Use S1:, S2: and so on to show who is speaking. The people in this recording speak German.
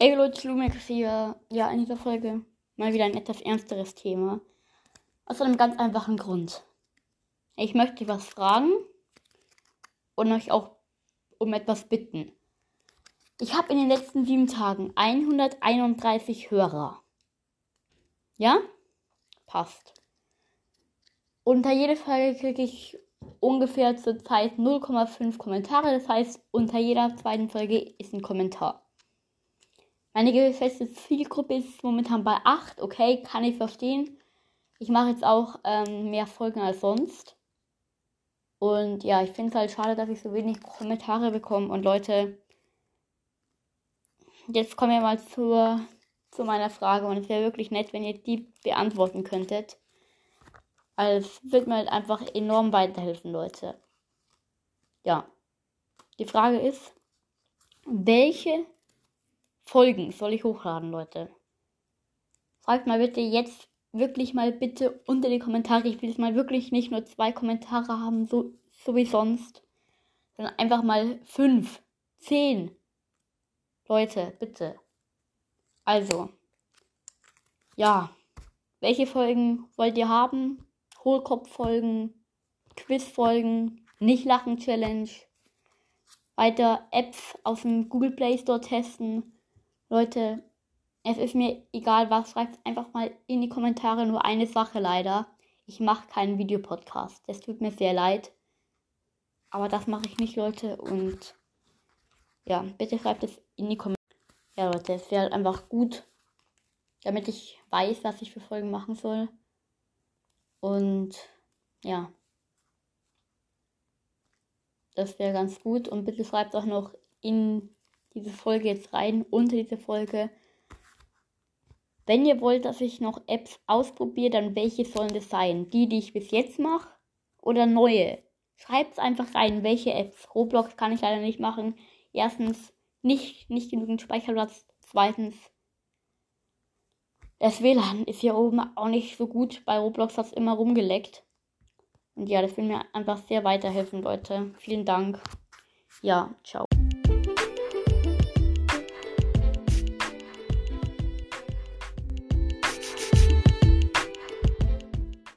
S1: Ey Leute, Lumex hier. Ja, in dieser Folge mal wieder ein etwas ernsteres Thema. Aus einem ganz einfachen Grund. Ich möchte was fragen und euch auch um etwas bitten. Ich habe in den letzten sieben Tagen 131 Hörer. Ja? Passt. Unter jede Folge kriege ich ungefähr zur Zeit 0,5 Kommentare. Das heißt, unter jeder zweiten Folge ist ein Kommentar. Meine gefestigte Zielgruppe ist momentan bei 8. Okay, kann ich verstehen. Ich mache jetzt auch ähm, mehr Folgen als sonst. Und ja, ich finde es halt schade, dass ich so wenig Kommentare bekomme. Und Leute, jetzt kommen wir mal zur, zu meiner Frage. Und es wäre wirklich nett, wenn ihr die beantworten könntet. Also es wird mir halt einfach enorm weiterhelfen, Leute. Ja. Die Frage ist, welche Folgen soll ich hochladen, Leute? Fragt mal bitte jetzt wirklich mal bitte unter die Kommentare. Ich will jetzt mal wirklich nicht nur zwei Kommentare haben, so, so wie sonst. Sondern einfach mal fünf, zehn. Leute, bitte. Also. Ja. Welche Folgen wollt ihr haben? Hohlkopffolgen, Quizfolgen, Nicht-Lachen-Challenge. Weiter Apps aus dem Google Play Store testen Leute, es ist mir egal was, schreibt einfach mal in die Kommentare nur eine Sache leider. Ich mache keinen Videopodcast. Das tut mir sehr leid. Aber das mache ich nicht, Leute. Und ja, bitte schreibt es in die Kommentare. Ja, Leute, es wäre halt einfach gut, damit ich weiß, was ich für Folgen machen soll. Und ja. Das wäre ganz gut. Und bitte schreibt auch noch in diese Folge jetzt rein, unter diese Folge. Wenn ihr wollt, dass ich noch Apps ausprobiere, dann welche sollen das sein? Die, die ich bis jetzt mache oder neue? Schreibt es einfach rein, welche Apps. Roblox kann ich leider nicht machen. Erstens, nicht, nicht genügend Speicherplatz. Zweitens, das WLAN ist hier oben auch nicht so gut. Bei Roblox hat es immer rumgeleckt. Und ja, das will mir einfach sehr weiterhelfen, Leute. Vielen Dank. Ja, ciao.